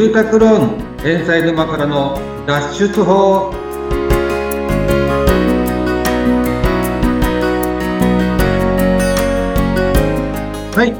住宅ローン返済沼からの脱出法。はい。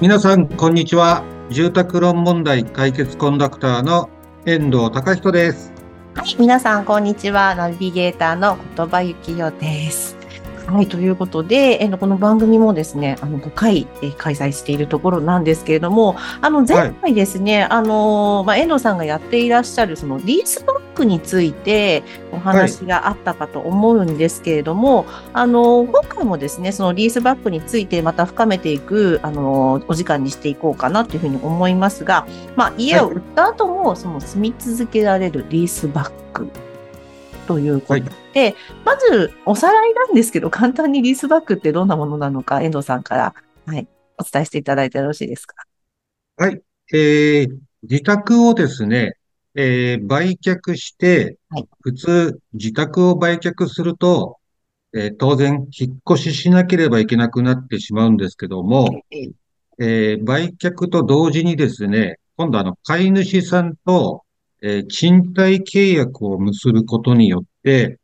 皆さんこんにちは。住宅ローン問題解決コンダクターの遠藤隆人です。はい。皆さんこんにちは。ナビゲーターの言葉幸代です。はい、ということで、えこの番組もですね、あの5回、え開催しているところなんですけれども、あの前回ですね、はい、あのまあ、遠藤さんがやっていらっしゃるそのリースバックについてお話があったかと思うんですけれども、はい、あの今回もですね、そのリースバックについてまた深めていくあのお時間にしていこうかなというふうに思いますが、まあ、家を売った後も、その住み続けられるリースバックということで、はい、まずおさらいなんですけど、簡単にリースバックってどんなものなのか、遠藤さんから、はい、お伝えしていただいてよろしいですか？はい。えー、自宅をですね、えー、売却して、はい、普通、自宅を売却すると、えー、当然、引っ越ししなければいけなくなってしまうんですけども、えー、売却と同時にですね、今度あの、飼い主さんと、えー、賃貸契約を結ぶことによって、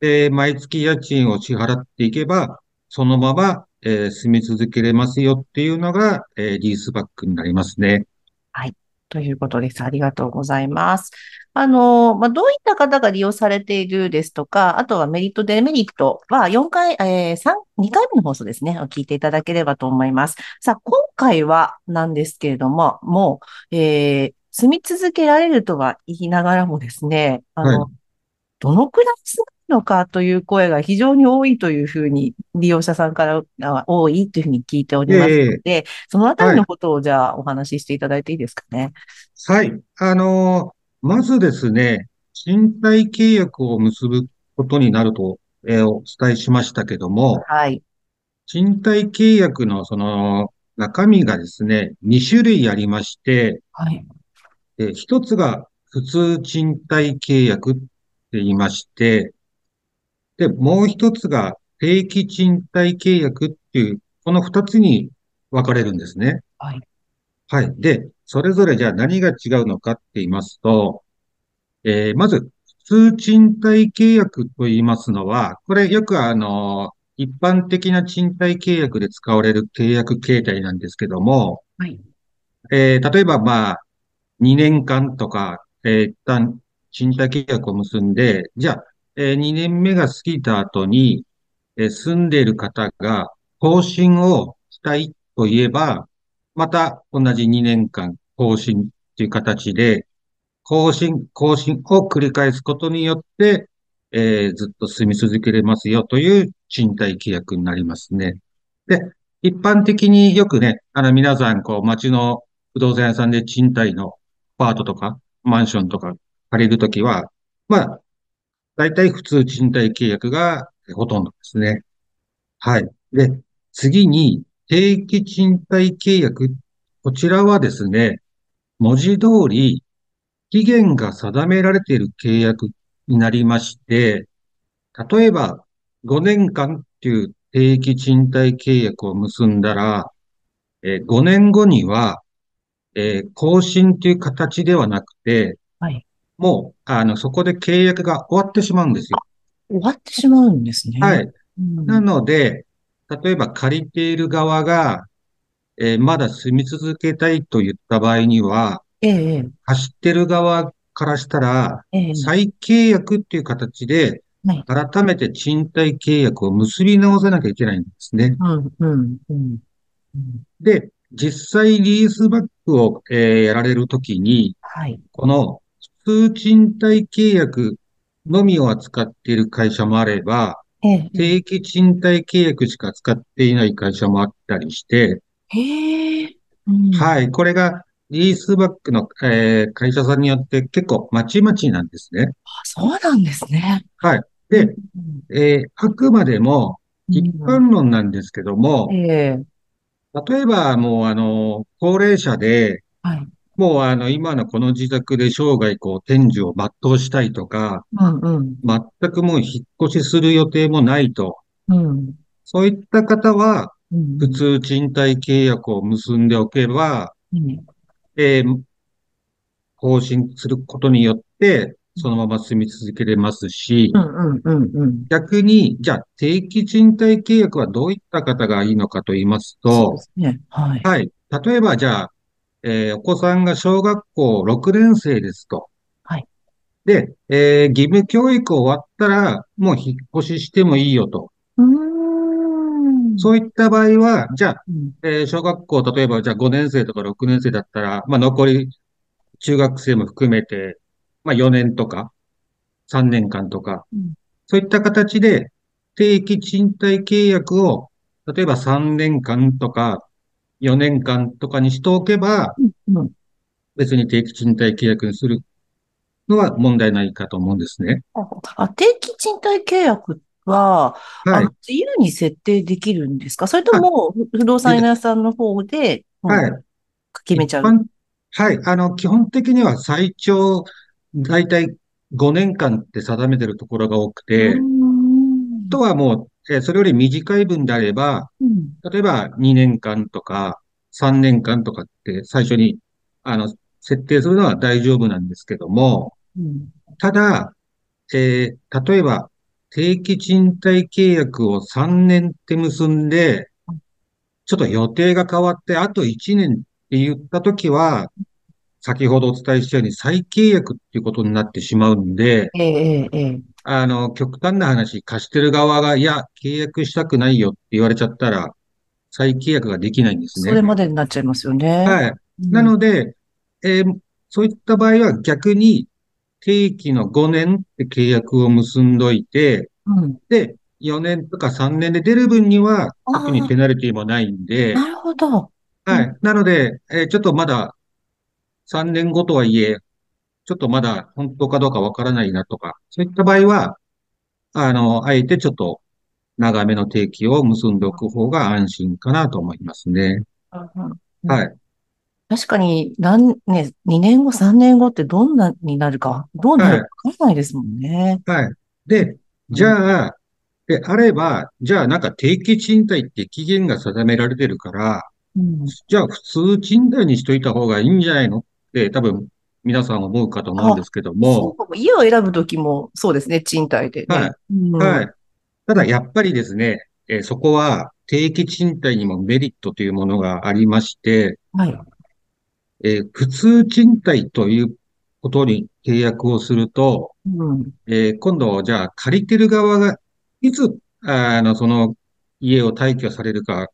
え、毎月家賃を支払っていけば、そのまま、えー、住み続けれますよっていうのが、えー、リースバックになりますね。はい。ということです。ありがとうございます。あの、まあ、どういった方が利用されているですとか、あとはメリット、デメリットは4回、えー、3、2回目の放送ですね、を聞いていただければと思います。さあ、今回はなんですけれども、もう、えー、住み続けられるとは言いながらもですね、あの、はい、どのくらい住むのかという声が非常に多いというふうに、利用者さんから多いというふうに聞いておりますので、えー、そのあたりのことをじゃあお話ししていただいていいですかね？はい。あのー、まずですね、賃貸契約を結ぶことになると、えー、お伝えしましたけども、はい。賃貸契約のその中身がですね、2種類ありまして、はい。で、一つが普通賃貸契約って言いまして、で、もう一つが定期賃貸契約っていう、この二つに分かれるんですね。はい。はい。で、それぞれじゃあ何が違うのかって言いますと、えー、まず、普通賃貸契約と言いますのは、これよくあの、一般的な賃貸契約で使われる契約形態なんですけども、はい。えー、例えばまあ、2年間とか、え、一旦賃貸契約を結んで、じゃあ、えー、2年目が過ぎた後に、え、住んでいる方が更新をしたいと言えば、また同じ2年間更新という形で、更新、更新を繰り返すことによって、えー、ずっと住み続けれますよという賃貸契約になりますね。で、一般的によくね、あの皆さん、こう、街の不動産屋さんで賃貸のパートとか、マンションとか借りるときは、まあ、大体普通賃貸契約がほとんどですね。はい。で、次に、定期賃貸契約。こちらはですね、文字通り、期限が定められている契約になりまして、例えば、5年間っていう定期賃貸契約を結んだら、え、5年後には、えー、更新という形ではなくて、はい。もう、あの、そこで契約が終わってしまうんですよ。終わってしまうんですね。はい。うん、なので、例えば借りている側が、えー、まだ住み続けたいと言った場合には、ええ、走ってる側からしたら、ええ、再契約っていう形で、改めて賃貸契約を結び直さなきゃいけないんですね。うんうんうん、で、実際リースバックを、えー、やられるときに、はい、この普通賃貸契約のみを扱っている会社もあれば、ええ、定期賃貸契約しか扱っていない会社もあったりして、へうん、はい、これがリースバックの、えー、会社さんによって結構まちまちなんですね。あそうなんですね。はい。で、うん、えー、あくまでも一般論なんですけども、うん、え。ー例えば、もう、あの、高齢者で、はい、もう、あの、今のこの自宅で生涯、こう、天寿を全うしたいとか、うんうん、全くもう引っ越しする予定もないと。うん、そういった方は、普通賃貸契約を結んでおけば、うん、えー、更新することによって、そのまま住み続けれますし。逆に、じゃあ定期賃貸契約はどういった方がいいのかと言いますと。はい。はい。例えば、じゃあ、えーお子さんが小学校6年生ですと。はい。で、えー義務教育終わったら、もう引っ越ししてもいいよと。そういった場合は、じゃあ、うんえー小学校、例えば、じゃあ5年生とか6年生だったら、まあ残り中学生も含めて、まあ4年とか3年間とか、うんそういった形で定期賃貸契約を、例えば3年間とか4年間とかにしておけば、別に定期賃貸契約にするのは問題ないかと思うんですね。あ、定期賃貸契約は、はい。自由に設定できるんですか？それとも、不不動産屋さんの方で、はいうん決めちゃう？はい。あの、基本的には最長、だいたい5年間って定めてるところが多くて、とはもう、えーそれより短い分であれば、うん。例えば2年間とか3年間とかって最初に、あの、設定するのは大丈夫なんですけども、うん。ただ、えー例えば、定期賃貸契約を3年って結んで、ちょっと予定が変わって、あと1年って言ったときは、先ほどお伝えしたように再契約っていうことになってしまうんで、ええ、ええ、ええ。あの、極端な話、貸してる側が、いや、契約したくないよって言われちゃったら、再契約ができないんですそれね。までになっちゃいますよね。はい。うんなので、えーそういった場合は逆に定期の5年って契約を結んどいて、うん。で、4年とか3年で出る分には特にペナルティもないんで、なるほど。はい。なので、えーちょっとまだ3年後とはいえ、ちょっとまだ本当かどうかわからないなとか、そういった場合は、あの、あえてちょっと長めの定期を結んでおく方が安心かなと思いますね。うんはい。確かに、何ね、2年後、3年後ってどんなになるか、どうなるかわからないですもんね。はい。で、じゃあ、であれば、じゃあなんか定期賃貸って期限が定められてるから、うん。じゃあ普通賃貸にしといた方がいいんじゃないのって多分皆さん思うかと思うんですけども家を選ぶときも、そうですね、賃貸でね。はいうんはい。ただやっぱりですね、えーそこは定期賃貸にもメリットというものがありまして、はい。えー普通賃貸ということに契約をすると、うん。えー今度じゃあ借りてる側がいつ、あの、その家を退去されるか、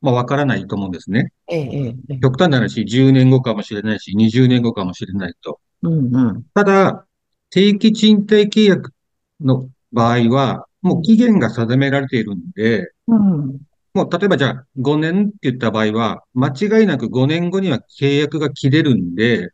まあわからないと思うんですね。ええ、え。極端な話、10年後かもしれないし、20年後かもしれないと。うん、うん。ただ、定期賃貸契約の場合は、もう期限が定められているんで、うん。もう例えばじゃあ5年って言った場合は、間違いなく5年後には契約が切れるんで、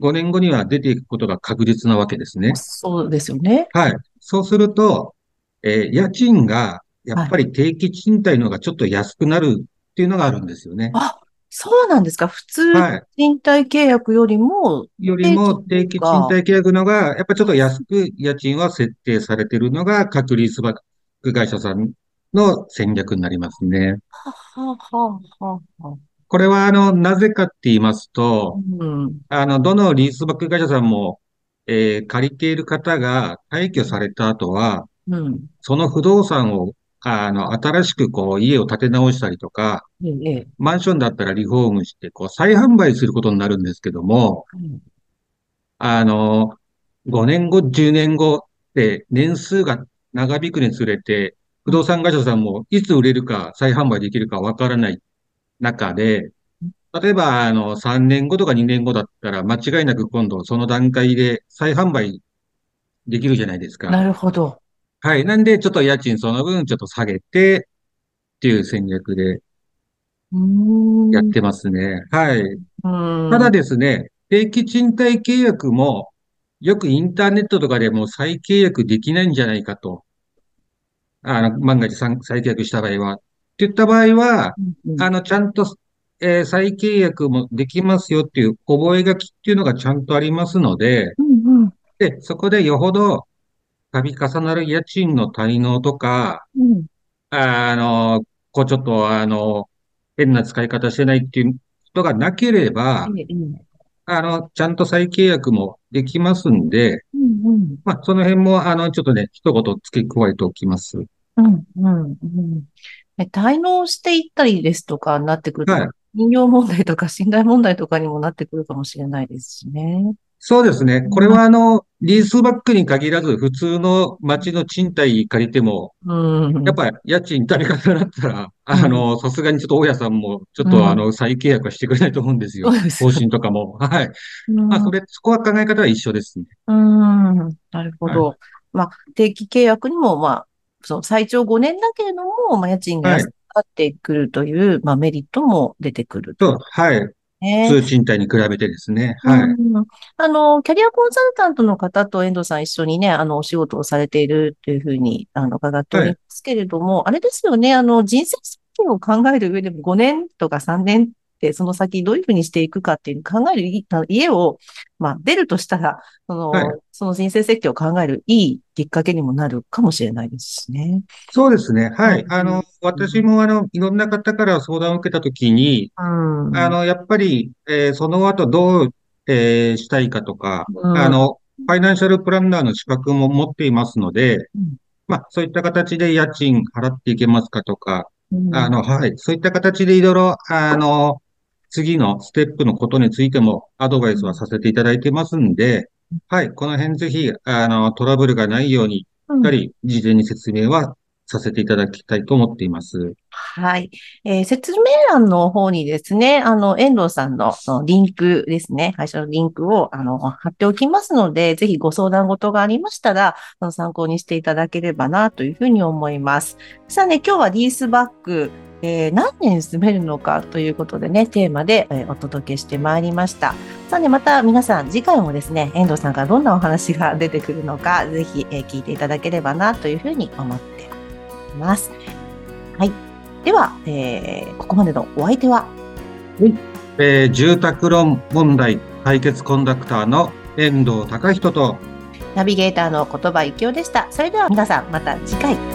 5年後には出ていくことが確実なわけですね。そうですよね。はい。そうすると、えー家賃がやっぱり定期賃貸の方がちょっと安くなるっていうのがあるんですよね。あ、そうなんですか。普通、はい。賃貸契約よりも、よりも定期賃貸契約のが、やっぱちょっと安く家賃は設定されているのが、各リースバック会社さんの戦略になりますね。ははははは。これは、あの、なぜかって言いますと、うん。あの、どのリースバック会社さんも、えー借りている方が退去された後は、うん。その不動産を、あの、新しくこう、家を建て直したりとか、ええ、ええ。マンションだったらリフォームして、こう、再販売することになるんですけども、うんあの、5年後、10年後って年数が長引くにつれて、不動産会社さんもいつ売れるか再販売できるかわからない中で、例えば、あの、3年後とか2年後だったら、間違いなく今度その段階で再販売できるじゃないですか。なるほど。はい。なんで、ちょっと家賃その分ちょっと下げて、っていう戦略でうーん。やってますね。はい。うん。ただですね、定期賃貸契約も、よくインターネットとかでも再契約できないんじゃないかと。あの、万が一再再契約した場合は。って言った場合は、うんあの、ちゃんと、えー再契約もできますよっていう覚書っていうのがちゃんとありますので、うんうんで、そこでよほど度重なる家賃の滞納とか、うんあの、こうちょっとあの、変な使い方してないっていう人がなければ、ええええあの、ちゃんと再契約もできますんで、うんうん。まあ、その辺も、あの、ちょっとね、一言付け加えておきます。うんうんうん。え滞納していったりですとかになってくると、はい。飲料問題とか信頼問題とかにもなってくるかもしれないですしね。そうですね。これは、あの、リースバックに限らず、普通の街の賃貸借りても、うん。やっぱり家賃足り方だったら、あの、さすがにちょっと大家さんも、ちょっうんとあの、再契約はしてくれないと思うんですよ。方針とかも。はい。うんまあ、それ、そこは考え方は一緒ですね。うん、なるほど。まあ、定期契約にも、まあ、その最長5年だけれども、まあ、家賃が安くなってくるという、まあ、メリットも出てくるそう、はい。ね。普通賃貸に比べてですね。はい。うんあの、キャリアコンサルタントの方と遠藤さん一緒にね、あの、お仕事をされているというふうに、あの、伺っておりますけれども、あれですよね、あの、人生設計を考える上でも5年とか3年その先どういうふうにしていくかっていう考える家を、まあ、出るとしたら、その、はいその人生設計を考えるいいきっかけにもなるかもしれないですしね。そうですね。はい。うんあの、私もあの、いろんな方から相談を受けたときに、うん。あの、やっぱり、えーその後どう、えーしたいかとか、うんあの、ファイナンシャルプランナーの資格も持っていますのでうん、まあ、そういった形で家賃払っていけますかとか、うんあの、はい。そういった形でいろいろ、あの、次のステップのことについてもアドバイスはさせていただいてますんで、はい。この辺ぜひ、あの、トラブルがないように、しっかり事前に説明はさせていただきたいと思っています。はい。えー説明欄の方にですね、あの、遠藤さんのリンクですね、会社のリンクを、あの、貼っておきますので、ぜひご相談事がありましたら、あの参考にしていただければな、というふうに思います。さあね、今日はリースバック、えー何年住めるのかということでね、テーマで、えーお届けしてまいりました。さあね、また皆さん、次回もですね、遠藤さんからどんなお話が出てくるのか、ぜひ、えー聞いていただければな、というふうに思っています。はい。では、えーここまでのお相手は、えー住宅ローン問題解決コンダクターの遠藤隆人と、ナビゲーターの言葉幸雄でした。それでは皆さん、また次回。